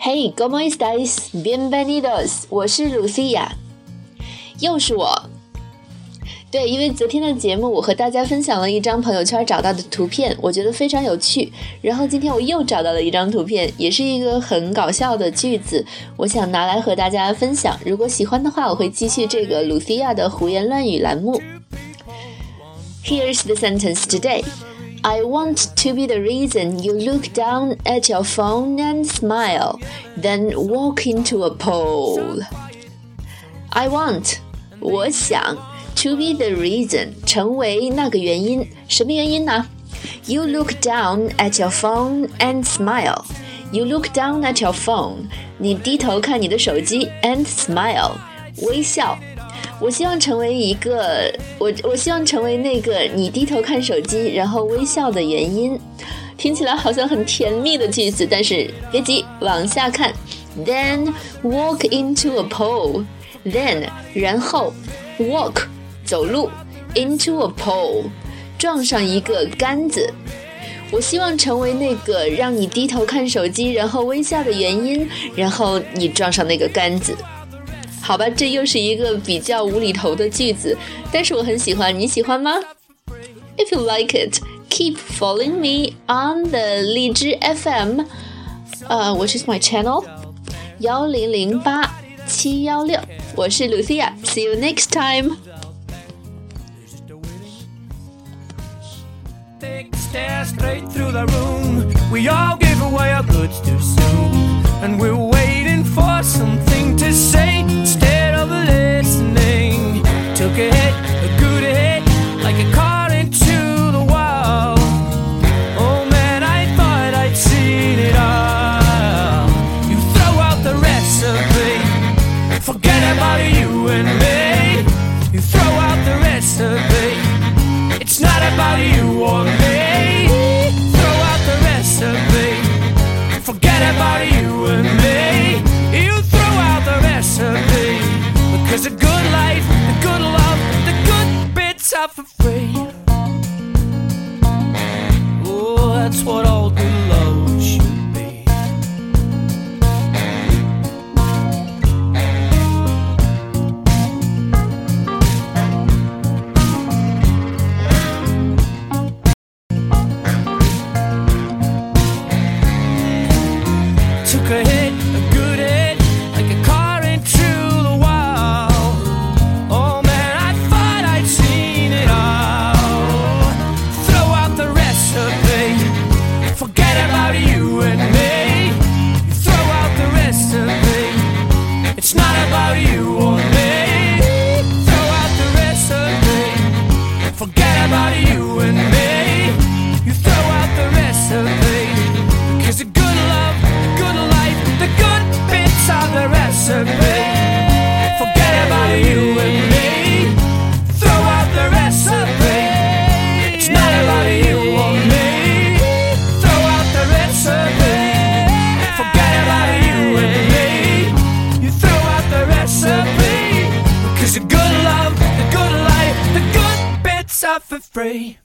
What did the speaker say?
Hey, ¿cómo estás? Bienvenidos. 我是 Lucia，又是我。对，因为昨天的节目，我和大家分享了一张朋友圈找到的图片，我觉得非常有趣。然后今天我又找到了一张图片，也是一个很搞笑的句子，我想拿来和大家分享。如果喜欢的话，我会继续这个 Lucia 的胡言乱语栏目。Here's the sentence today. I want to be the reason you look down at your phone and smile, then walk into a pole. I want，我想。To be the reason，成为那个原因，什么原因呢？You look down at your phone and smile. You look down at your phone，你低头看你的手机，and smile，微笑。 我希望成为一个，我我希望成为那个你低头看手机然后微笑的原因。听起来好像很甜蜜的句子，但是别急，往下看。Then walk into a pole. Then 然后 walk。走路，into a pole，撞上一个杆子。我希望成为那个让你低头看手机然后微笑的原因，然后你撞上那个杆子。好吧，这又是一个比较无厘头的句子，但是我很喜欢，你喜欢吗？If you like it, keep following me on the 荔枝 FM，呃、uh,，which is my channel，幺零零八七幺六，我是 Lucia，see you next time。stare straight through the room. That's what all good love should be. took a hit, a are for free.